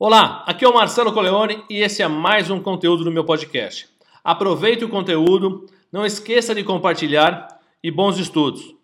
Olá, aqui é o Marcelo Coleone e esse é mais um conteúdo do meu podcast. Aproveite o conteúdo, não esqueça de compartilhar e bons estudos.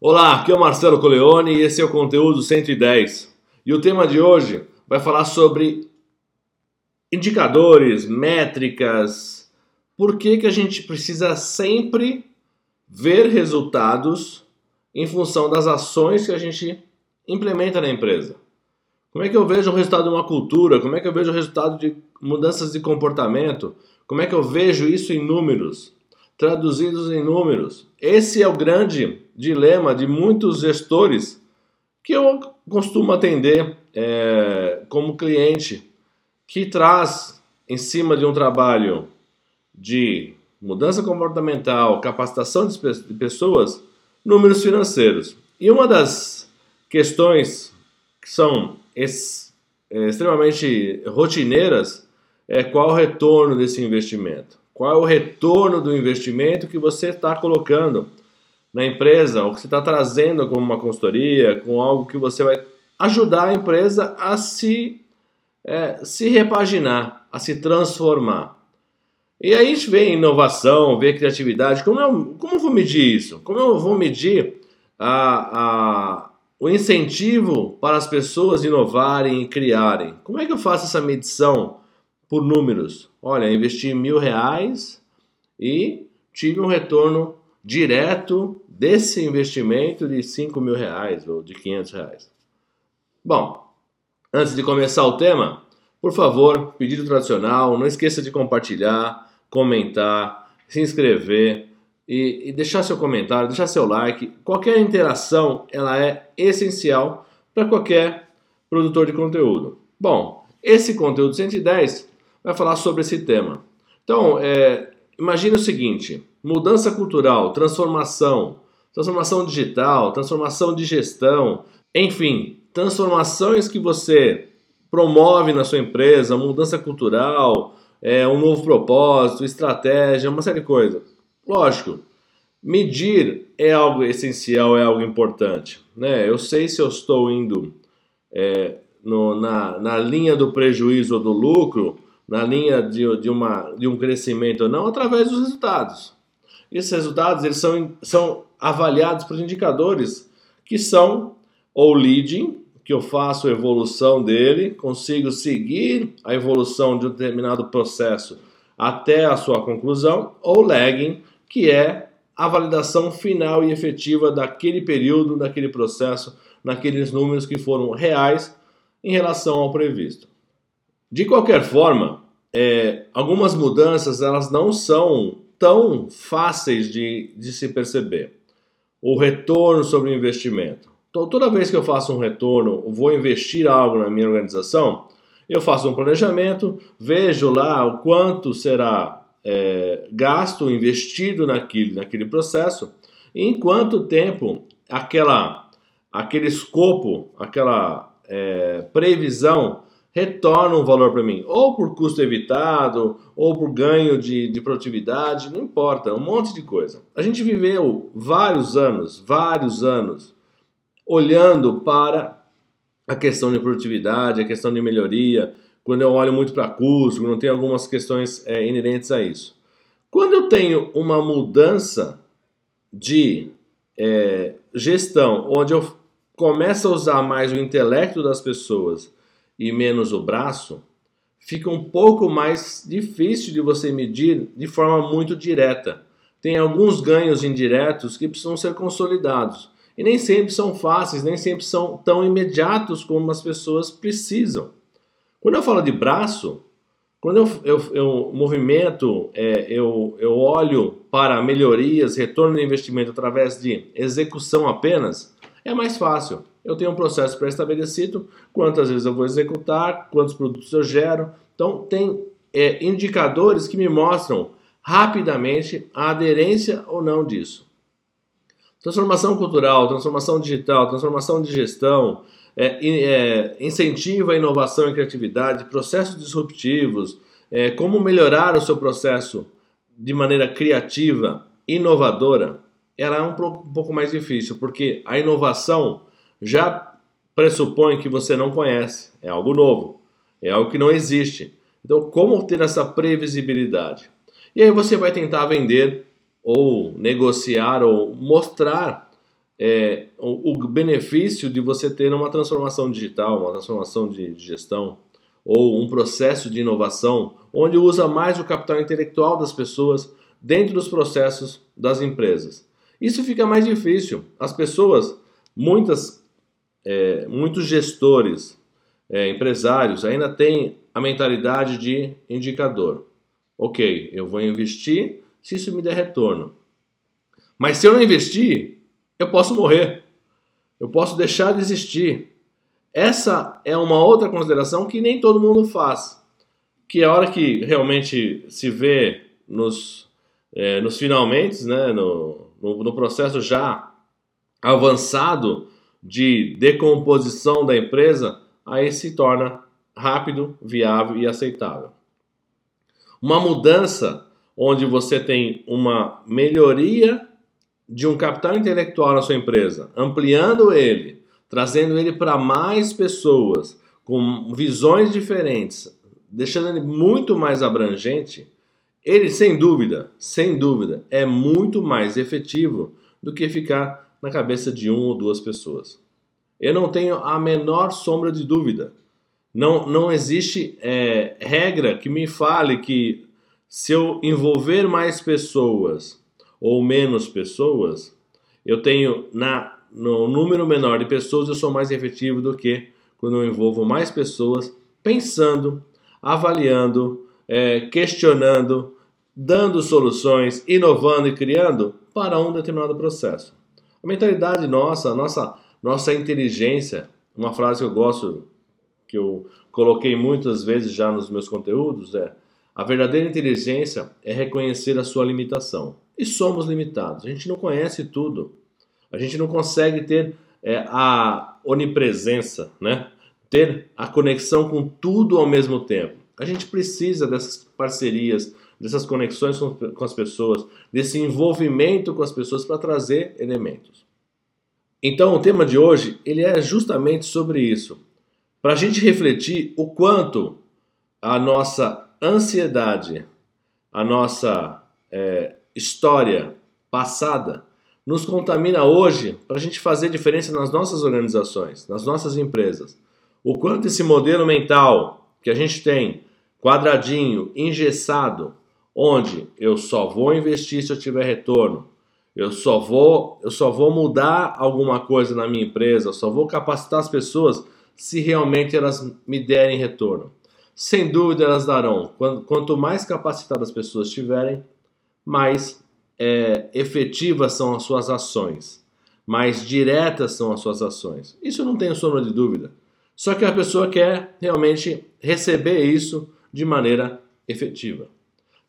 Olá, aqui é o Marcelo Coleone e esse é o conteúdo 110. E o tema de hoje vai falar sobre indicadores, métricas, por que, que a gente precisa sempre ver resultados em função das ações que a gente implementa na empresa. Como é que eu vejo o resultado de uma cultura? Como é que eu vejo o resultado de mudanças de comportamento? Como é que eu vejo isso em números? Traduzidos em números. Esse é o grande dilema de muitos gestores que eu costumo atender é, como cliente, que traz em cima de um trabalho de mudança comportamental, capacitação de pessoas, números financeiros. E uma das questões que são ex, é, extremamente rotineiras é qual o retorno desse investimento. Qual é o retorno do investimento que você está colocando na empresa, ou que você está trazendo como uma consultoria, com algo que você vai ajudar a empresa a se, é, se repaginar, a se transformar. E aí a gente vê inovação, vê criatividade. Como eu, como eu vou medir isso? Como eu vou medir a, a, o incentivo para as pessoas inovarem e criarem? Como é que eu faço essa medição por números? Olha, investi mil reais e tive um retorno direto desse investimento de cinco mil reais ou de quinhentos reais. Bom, antes de começar o tema, por favor, pedido tradicional, não esqueça de compartilhar, comentar, se inscrever e, e deixar seu comentário, deixar seu like. Qualquer interação ela é essencial para qualquer produtor de conteúdo. Bom, esse conteúdo 110 vai falar sobre esse tema. Então, é, imagine o seguinte: mudança cultural, transformação, transformação digital, transformação de gestão, enfim, transformações que você promove na sua empresa, mudança cultural, é, um novo propósito, estratégia, uma série de coisas. Lógico, medir é algo essencial, é algo importante. Né? Eu sei se eu estou indo é, no, na, na linha do prejuízo ou do lucro, na linha de, de, uma, de um crescimento ou não, através dos resultados. Esses resultados eles são, são avaliados por indicadores que são ou leading, que eu faço a evolução dele, consigo seguir a evolução de um determinado processo até a sua conclusão, ou lagging, que é a validação final e efetiva daquele período, daquele processo, naqueles números que foram reais em relação ao previsto. De qualquer forma, é, algumas mudanças elas não são tão fáceis de, de se perceber. O retorno sobre o investimento. Toda vez que eu faço um retorno, vou investir algo na minha organização, eu faço um planejamento, vejo lá o quanto será é, gasto, investido naquele, naquele processo, em quanto tempo aquela, aquele escopo, aquela é, previsão retorna um valor para mim, ou por custo evitado, ou por ganho de, de produtividade, não importa, um monte de coisa. A gente viveu vários anos, vários anos, olhando para a questão de produtividade, a questão de melhoria, quando eu olho muito para custo, quando tem algumas questões é, inerentes a isso. Quando eu tenho uma mudança de é, gestão, onde eu começo a usar mais o intelecto das pessoas e menos o braço, fica um pouco mais difícil de você medir de forma muito direta. Tem alguns ganhos indiretos que precisam ser consolidados. E nem sempre são fáceis, nem sempre são tão imediatos como as pessoas precisam. Quando eu falo de braço, quando eu, eu, eu movimento, é, eu, eu olho para melhorias, retorno de investimento através de execução apenas, é mais fácil. Eu tenho um processo pré-estabelecido, quantas vezes eu vou executar, quantos produtos eu gero. Então, tem é, indicadores que me mostram rapidamente a aderência ou não disso. Transformação cultural, transformação digital, transformação de gestão, é, é, incentiva a inovação e criatividade, processos disruptivos, é, como melhorar o seu processo de maneira criativa, inovadora, ela é um, um pouco mais difícil, porque a inovação já pressupõe que você não conhece, é algo novo. É algo que não existe. Então, como ter essa previsibilidade? E aí você vai tentar vender ou negociar ou mostrar é, o, o, benefício de você ter uma transformação digital, uma transformação de, de gestão ou um processo de inovação onde usa mais o capital intelectual das pessoas dentro dos processos das empresas. Isso fica mais difícil. As pessoas, muitas, é, muitos gestores, é, empresários ainda têm a mentalidade de indicador. Ok, eu vou investir se isso me der retorno. Mas se eu não investir, eu posso morrer. Eu posso deixar de existir. Essa é uma outra consideração que nem todo mundo faz. Que a hora que realmente se vê nos, é, nos finalmente, né, no, no, no processo já avançado de decomposição da empresa, aí se torna rápido, viável e aceitável. Uma mudança onde você tem uma melhoria de um capital intelectual na sua empresa, ampliando ele, trazendo ele para mais pessoas com visões diferentes, deixando ele muito mais abrangente, ele sem dúvida, sem dúvida, é muito mais efetivo do que ficar na cabeça de uma ou duas pessoas. Eu não tenho a menor sombra de dúvida. Não, não existe é, regra que me fale que se eu envolver mais pessoas ou menos pessoas, eu tenho na no número menor de pessoas eu sou mais efetivo do que quando eu envolvo mais pessoas pensando, avaliando, é, questionando, dando soluções, inovando e criando para um determinado processo. A mentalidade nossa, nossa, nossa inteligência, uma frase que eu gosto, que eu coloquei muitas vezes já nos meus conteúdos, é a verdadeira inteligência é reconhecer a sua limitação. E somos limitados. A gente não conhece tudo. A gente não consegue ter é, a onipresença, né? ter a conexão com tudo ao mesmo tempo. A gente precisa dessas parcerias, dessas conexões com, com as pessoas, desse envolvimento com as pessoas para trazer elementos. Então, o tema de hoje ele é justamente sobre isso, para a gente refletir o quanto a nossa ansiedade, a nossa é, história passada, nos contamina hoje para a gente fazer diferença nas nossas organizações, nas nossas empresas. O quanto esse modelo mental que a gente tem, quadradinho, engessado, onde eu só vou investir se eu tiver retorno, eu só vou, eu só vou mudar alguma coisa na minha empresa, eu só vou capacitar as pessoas se realmente elas me derem retorno. Sem dúvida elas darão. Quanto mais capacitadas as pessoas estiverem, mais é, efetivas são as suas ações, mais diretas são as suas ações. Isso não tenho sombra de dúvida. Só que a pessoa quer realmente receber isso de maneira efetiva.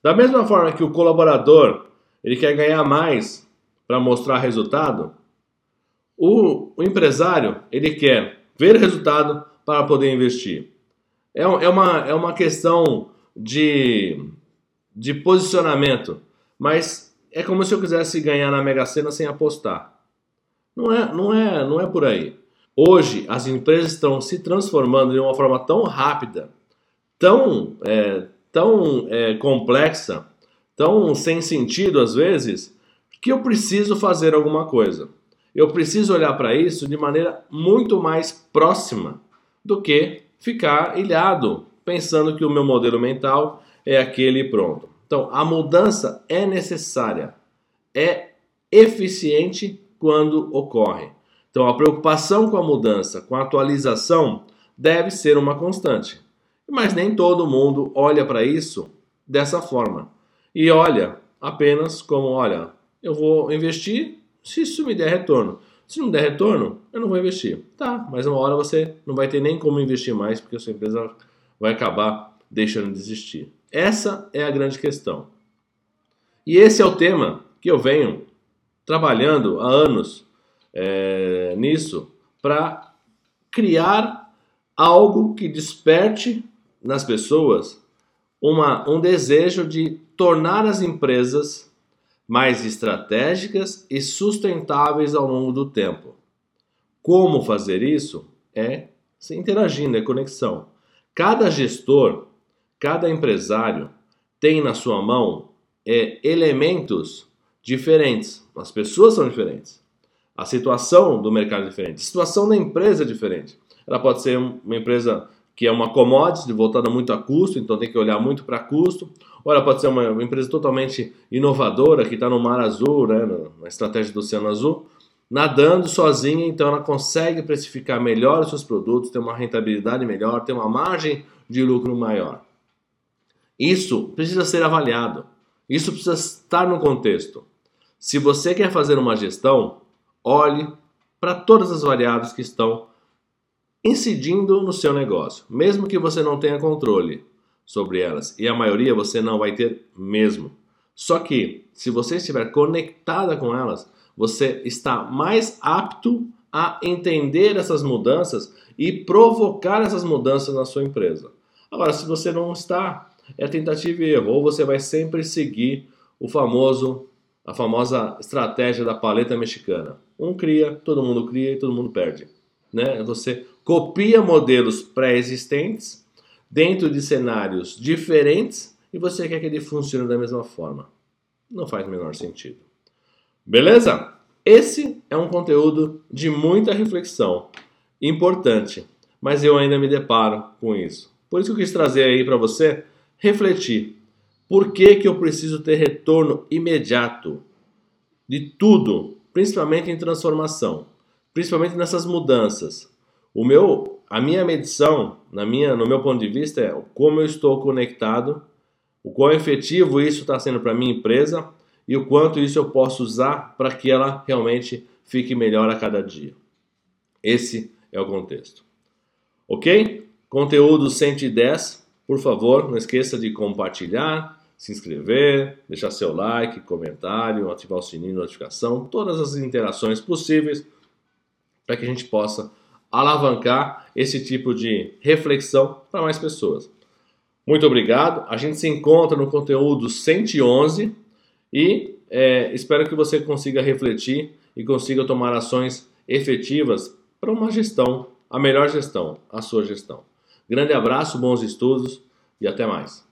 Da mesma forma que o colaborador ele quer ganhar mais para mostrar resultado, o, o empresário ele quer ver resultado para poder investir. É, é, uma, é uma questão de, de posicionamento, mas é como se eu quisesse ganhar na Mega Sena sem apostar. Não é, não é, não é por aí. Hoje, as empresas estão se transformando de uma forma tão rápida, tão, é, tão é, complexa, tão sem sentido às vezes, que eu preciso fazer alguma coisa. Eu preciso olhar para isso de maneira muito mais próxima do que ficar ilhado, pensando que o meu modelo mental é aquele pronto. Então, a mudança é necessária, é eficiente quando ocorre. Então, a preocupação com a mudança, com a atualização, deve ser uma constante. Mas nem todo mundo olha para isso dessa forma. E olha apenas como: olha, eu vou investir se isso me der retorno. Se não der retorno, eu não vou investir. Tá, mas uma hora você não vai ter nem como investir mais, porque a sua empresa vai acabar deixando de existir. Essa é a grande questão. E esse é o tema que eu venho trabalhando há anos é, nisso para criar algo que desperte nas pessoas uma, um desejo de tornar as empresas mais estratégicas e sustentáveis ao longo do tempo. Como fazer isso? É se interagindo, é conexão. Cada gestor, cada empresário tem na sua mão é, elementos diferentes. As pessoas são diferentes. A situação do mercado é diferente. A situação da empresa é diferente. Ela pode ser uma empresa que é uma commodity voltada muito a custo, então tem que olhar muito para custo. Ela pode ser uma, uma empresa totalmente inovadora, que está no mar azul, né, na estratégia do Oceano Azul, nadando sozinha, então ela consegue precificar melhor os seus produtos, ter uma rentabilidade melhor, ter uma margem de lucro maior. Isso precisa ser avaliado. Isso precisa estar no contexto. Se você quer fazer uma gestão, olhe para todas as variáveis que estão incidindo no seu negócio, mesmo que você não tenha controle sobre elas, e a maioria você não vai ter mesmo. Só que, se você estiver conectada com elas, você está mais apto a entender essas mudanças e provocar essas mudanças na sua empresa. Agora, se você não está, é tentativa e erro, ou você vai sempre seguir o famoso a famosa estratégia da paleta mexicana. Um cria, todo mundo cria e todo mundo perde. Né? Você copia modelos pré-existentes dentro de cenários diferentes e você quer que ele funcione da mesma forma. Não faz o menor sentido. Beleza? Esse é um conteúdo de muita reflexão, importante, mas eu ainda me deparo com isso. Por isso que eu quis trazer aí para você refletir. Por que, que eu preciso ter retorno imediato de tudo, principalmente em transformação, principalmente nessas mudanças? O meu, a minha medição, na minha, no meu ponto de vista, é como eu estou conectado, o quão efetivo isso está sendo para minha empresa e o quanto isso eu posso usar para que ela realmente fique melhor a cada dia. Esse é o contexto. Ok? Conteúdo 110, por favor, não esqueça de compartilhar, se inscrever, deixar seu like, comentário, ativar o sininho de notificação, todas as interações possíveis para que a gente possa alavancar esse tipo de reflexão para mais pessoas. Muito obrigado. A gente se encontra no conteúdo 111 e é, espero que você consiga refletir e consiga tomar ações efetivas para uma gestão, a melhor gestão, a sua gestão. Grande abraço, bons estudos e até mais.